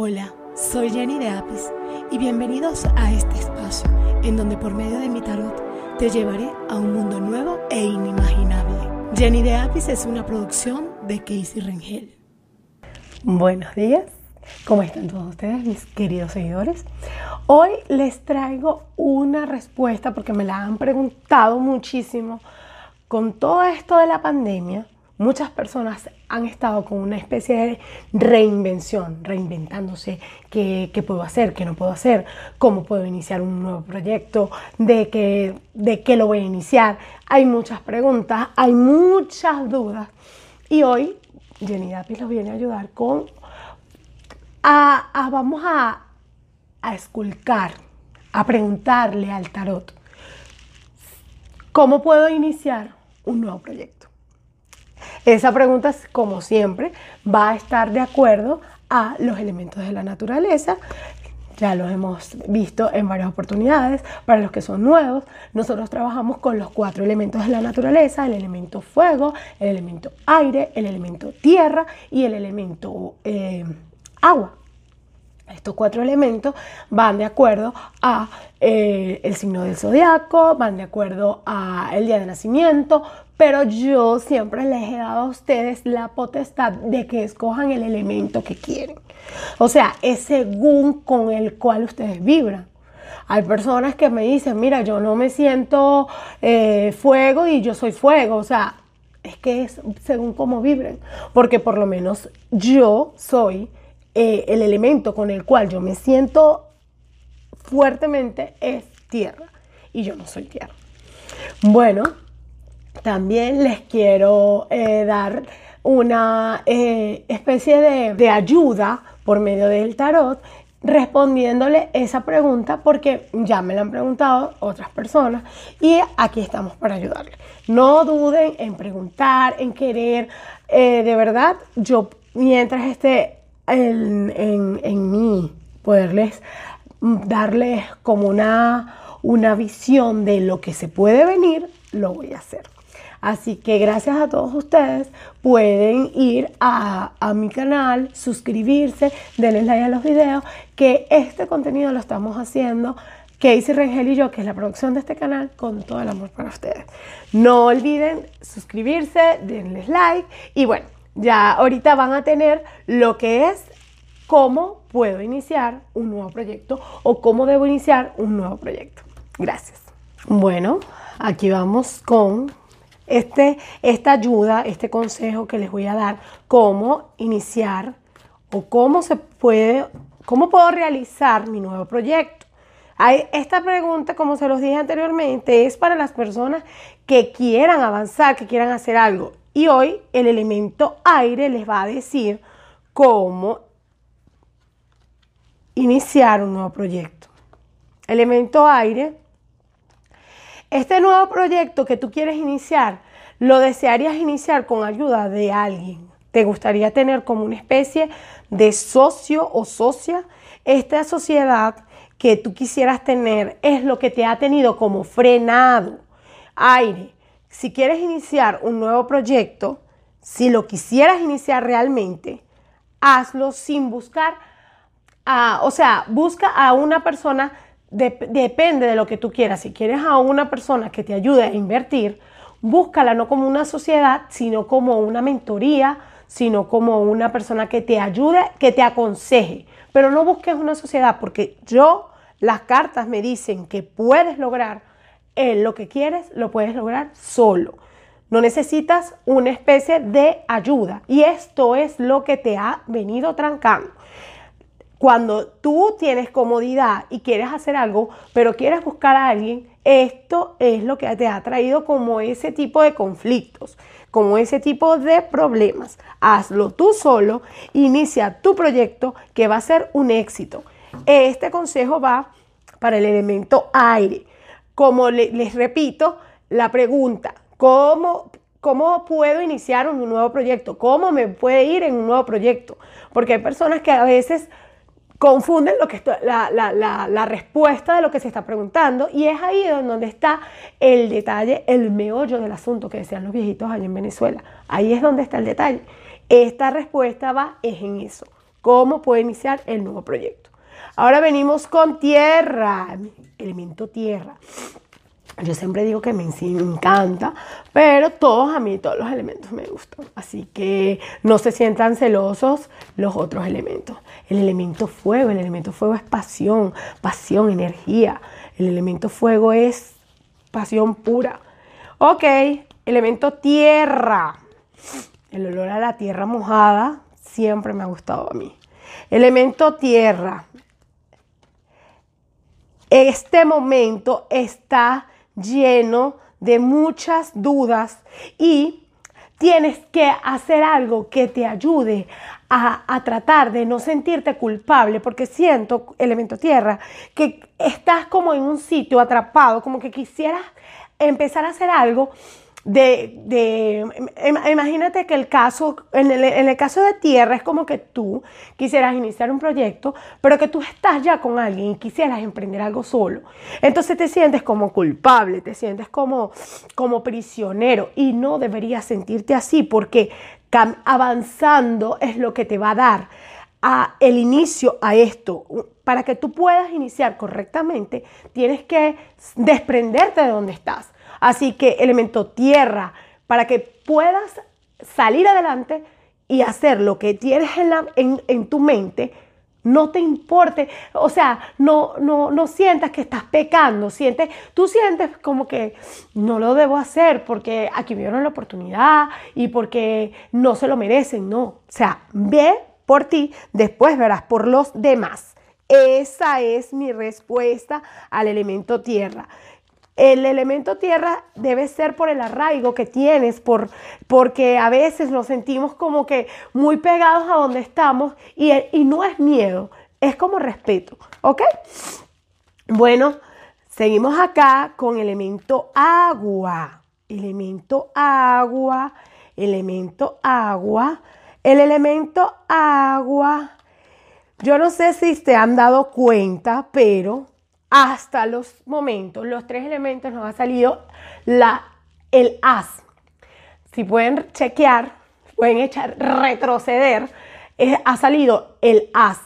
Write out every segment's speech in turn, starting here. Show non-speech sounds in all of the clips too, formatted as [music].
Hola, soy Jenny de Apis y bienvenidos a este espacio en donde por medio de mi tarot te llevaré a un mundo nuevo e inimaginable. Jenny de Apis es una producción de Casey Rengel. Buenos días, ¿cómo están todos ustedes, mis queridos seguidores? Hoy les traigo una respuesta porque me la han preguntado muchísimo. Con todo esto de la pandemia, muchas personas han estado con una especie de reinvención, reinventándose qué, puedo hacer, qué no puedo hacer, cómo puedo iniciar un nuevo proyecto, de qué, de qué lo voy a iniciar. Hay muchas preguntas, hay muchas dudas. Y hoy Jenny Dapis los viene a ayudar con, a, vamos a, a esculcar, a preguntarle al tarot, ¿cómo puedo iniciar un nuevo proyecto? Esa pregunta, como siempre, va a estar de acuerdo a los elementos de la naturaleza. Ya los hemos visto en varias oportunidades. Para los que son nuevos, nosotros trabajamos con los cuatro elementos de la naturaleza, el elemento fuego, el elemento aire, el elemento tierra y el elemento eh, agua. Estos cuatro elementos van de acuerdo a eh, el signo del zodiaco, van de acuerdo a el día de nacimiento, pero yo siempre les he dado a ustedes la potestad de que escojan el elemento que quieren. O sea, es según con el cual ustedes vibran. Hay personas que me dicen, mira, yo no me siento eh, fuego y yo soy fuego. O sea, es que es según cómo vibren. Porque por lo menos yo soy eh, el elemento con el cual yo me siento fuertemente es tierra. Y yo no soy tierra. Bueno, también les quiero eh, dar una eh, especie de, de ayuda por medio del tarot respondiéndole esa pregunta porque ya me la han preguntado otras personas y aquí estamos para ayudarles. No duden en preguntar, en querer, de verdad, yo mientras esté en, en, mí, poderles darles como una, una visión de lo que se puede venir, lo voy a hacer. Así que gracias a todos ustedes pueden ir a, a, mi canal, suscribirse, denle like a los videos, que este contenido lo estamos haciendo Casey Rengel y yo, que es la producción de este canal, con todo el amor para ustedes. No olviden suscribirse, denles like y bueno, ya ahorita van a tener lo que es cómo puedo iniciar un nuevo proyecto o cómo debo iniciar un nuevo proyecto. Gracias. Bueno, aquí vamos con este, esta ayuda, este consejo que les voy a dar, cómo iniciar o cómo se puede, cómo puedo realizar mi nuevo proyecto. Esta pregunta, como se los dije anteriormente, es para las personas que quieran avanzar, que quieran hacer algo. Y hoy el elemento aire les va a decir cómo iniciar un nuevo proyecto. Elemento aire. Este nuevo proyecto que tú quieres iniciar, lo desearías iniciar con ayuda de alguien. ¿Te gustaría tener como una especie de socio o socia? Esta sociedad que tú quisieras tener es lo que te ha tenido como frenado. Aire, si quieres iniciar un nuevo proyecto, si lo quisieras iniciar realmente, hazlo sin buscar, a, o sea, busca a una persona, depende de lo que tú quieras. Si quieres a una persona que te ayude a invertir, búscala no como una sociedad, sino como una mentoría, sino como una persona que te ayude, que te aconseje. Pero no busques una sociedad porque yo, las cartas me dicen que puedes lograr lo que quieres lo puedes lograr solo. No necesitas una especie de ayuda. Y esto es lo que te ha venido trancando. Cuando tú tienes comodidad y quieres hacer algo, pero quieres buscar a alguien, esto es lo que te ha traído como ese tipo de conflictos, como ese tipo de problemas. Hazlo tú solo, inicia tu proyecto que va a ser un éxito. Este consejo va para el elemento aire. Como les repito, la pregunta, ¿cómo, ¿cómo puedo iniciar un nuevo proyecto? ¿Cómo me puede ir en un nuevo proyecto? Porque hay personas que a veces confunden lo que la, la, respuesta de lo que se está preguntando y es ahí donde está el detalle, el meollo del asunto que decían los viejitos allá en Venezuela. Ahí es donde está el detalle. Esta respuesta va es en eso. cómo puedo iniciar el nuevo proyecto. Ahora venimos con tierra, elemento tierra. Yo siempre digo que me encanta, pero todos a mí, todos los elementos me gustan. Así que no se sientan celosos los otros elementos. El elemento fuego, el elemento fuego es pasión, pasión, energía. El elemento fuego es pasión pura. Ok, elemento tierra. El olor a la tierra mojada siempre me ha gustado a mí. Elemento tierra. Este momento está lleno de muchas dudas y tienes que hacer algo que te ayude a, tratar de no sentirte culpable, porque siento, elemento tierra, que estás como en un sitio atrapado, como que quisieras empezar a hacer algo de, imagínate que el caso, en el, en el, caso de tierra es como que tú quisieras iniciar un proyecto, pero que tú estás ya con alguien y quisieras emprender algo solo. Entonces te sientes como culpable, te sientes como, como prisionero y no deberías sentirte así porque avanzando es lo que te va a dar a el inicio a esto. Para que tú puedas iniciar correctamente, tienes que desprenderte de donde estás. Así que elemento tierra, para que puedas salir adelante y hacer lo que tienes en, en, tu mente, no te importe, o sea, no, no, no sientas que estás pecando, sientes, tú sientes como que no lo debo hacer porque aquí me dieron la oportunidad y porque no se lo merecen, no, o sea, ve por ti, después verás por los demás. Esa es mi respuesta al elemento tierra. El elemento tierra debe ser por el arraigo que tienes, por, porque a veces nos sentimos como que muy pegados a donde estamos y, y no es miedo, es como respeto, ¿ok? Bueno, seguimos acá con elemento agua, elemento agua, elemento agua, el elemento agua. Yo no sé si se han dado cuenta, pero hasta los momentos, los tres elementos nos ha salido el as. Si pueden chequear, pueden echar, retroceder, ha salido el as.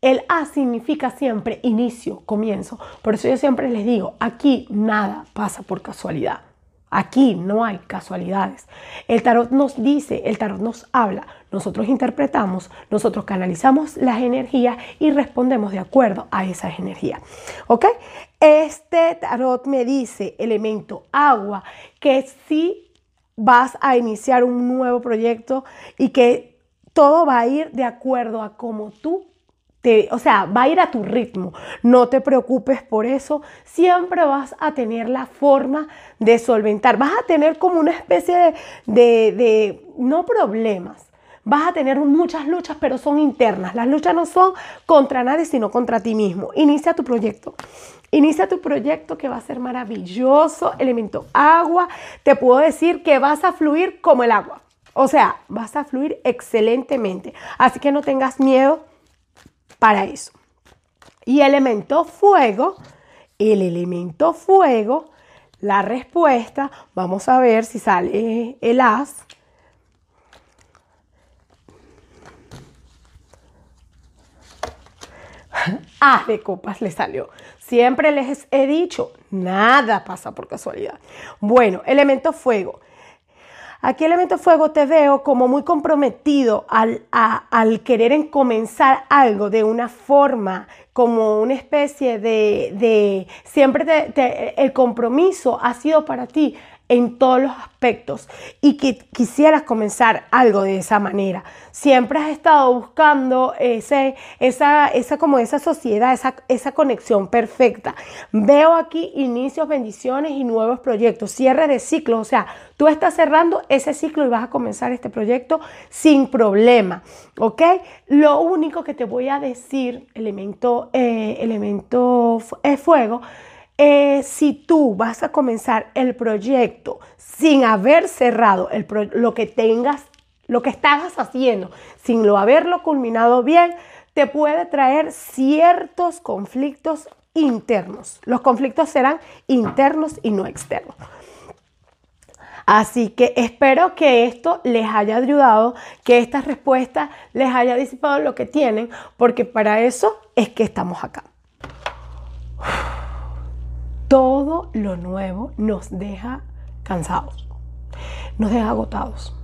El as significa siempre inicio, comienzo. Por eso yo siempre les digo, aquí nada pasa por casualidad. Aquí no hay casualidades. El tarot nos dice, el tarot nos habla, nosotros interpretamos, nosotros canalizamos las energías y respondemos de acuerdo a esas energías. ¿Ok? Este tarot me dice, elemento agua, que si vas a iniciar un nuevo proyecto y que todo va a ir de acuerdo a cómo tú o sea, va a ir a tu ritmo. No te preocupes por eso. Siempre vas a tener la forma de solventar. Vas a tener como una especie de, de, no problemas. Vas a tener muchas luchas, pero son internas. Las luchas no son contra nadie, sino contra ti mismo. Inicia tu proyecto. Inicia tu proyecto que va a ser maravilloso. Elemento agua. Te puedo decir que vas a fluir como el agua. O sea, vas a fluir excelentemente. Así que no tengas miedo para eso. Y elemento fuego, el elemento fuego, la respuesta, vamos a ver si sale el as. [laughs] Ah, de copas le salió. Siempre les he dicho, nada pasa por casualidad. Bueno, elemento fuego. Aquí elemento fuego te veo como muy comprometido al, al querer comenzar algo de una forma, como una especie de, de siempre el compromiso ha sido para ti en todos los aspectos y que quisieras comenzar algo de esa manera. Siempre has estado buscando ese, esa, esa, como esa sociedad, esa, esa conexión perfecta. Veo aquí inicios, bendiciones y nuevos proyectos, cierre de ciclos, o sea, tú estás cerrando ese ciclo y vas a comenzar este proyecto sin problema, ¿ok? Lo único que te voy a decir, elemento, eh, elemento eh, fuego, eh, si tú vas a comenzar el proyecto sin haber cerrado lo que tengas, lo que estás haciendo, sin lo haberlo culminado bien, te puede traer ciertos conflictos internos. Los conflictos serán internos y no externos. Así que espero que esto les haya ayudado, que esta respuesta les haya disipado lo que tienen, porque para eso es que estamos acá. Todo lo nuevo nos deja cansados, nos deja agotados.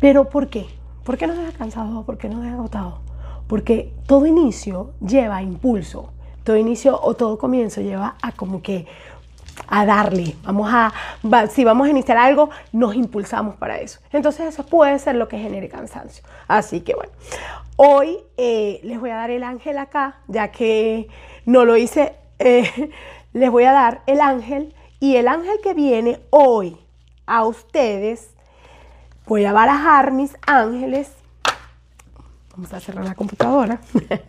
¿Pero por qué? ¿Por qué nos deja cansados? ¿Por qué nos deja agotados? Porque todo inicio lleva impulso, todo inicio o todo comienzo lleva a como que a darle, vamos a, si vamos a iniciar algo, nos impulsamos para eso. Entonces eso puede ser lo que genere cansancio. Así que bueno, hoy eh, les voy a dar el ángel acá, ya que no lo hice eh, les voy a dar el ángel y el ángel que viene hoy a ustedes, voy a barajar mis ángeles. Vamos a cerrar la computadora. [laughs]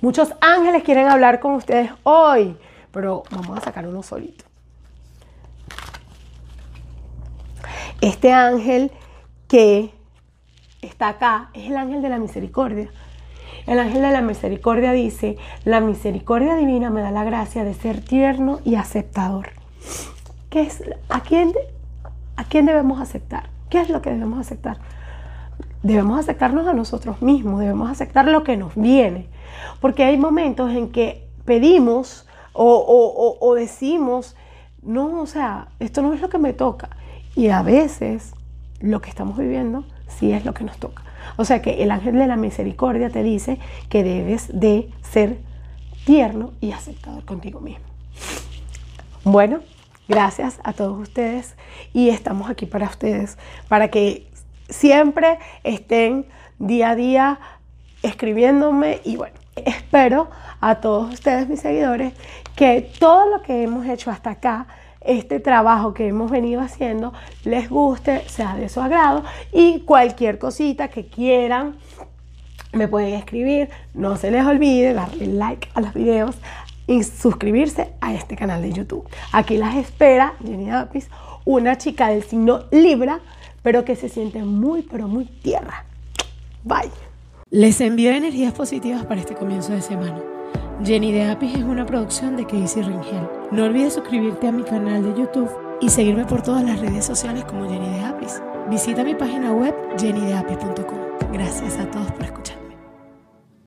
Muchos ángeles quieren hablar con ustedes hoy, pero vamos a sacar uno solito. Este ángel que está acá es el ángel de la misericordia. El ángel de la misericordia dice, la misericordia divina me da la gracia de ser tierno y aceptador. ¿Qué es? ¿A quién, ¿A quién debemos aceptar? ¿Qué es lo que debemos aceptar? Debemos aceptarnos a nosotros mismos, debemos aceptar lo que nos viene. Porque hay momentos en que pedimos o, o decimos, no, o sea, esto no es lo que me toca. Y a veces lo que estamos viviendo sí es lo que nos toca. O sea que el ángel de la misericordia te dice que debes de ser tierno y aceptador contigo mismo. Bueno, gracias a todos ustedes y estamos aquí para ustedes, para que siempre estén día a día escribiéndome y bueno, espero a todos ustedes, mis seguidores, que todo lo que hemos hecho hasta acá este trabajo que hemos venido haciendo les guste, sea de su agrado y cualquier cosita que quieran me pueden escribir. No se les olvide darle like a los videos y suscribirse a este canal de YouTube. Aquí las espera Jenny Apis, una chica del signo Libra, pero que se siente muy, pero muy tierra. Bye. Les envío energías positivas para este comienzo de semana. Jenny de Apis es una producción de Casey Ringel. No olvides suscribirte a mi canal de YouTube y seguirme por todas las redes sociales como Jenny de Apis. Visita mi página web jennydeapis.com. Gracias a todos por escuchar.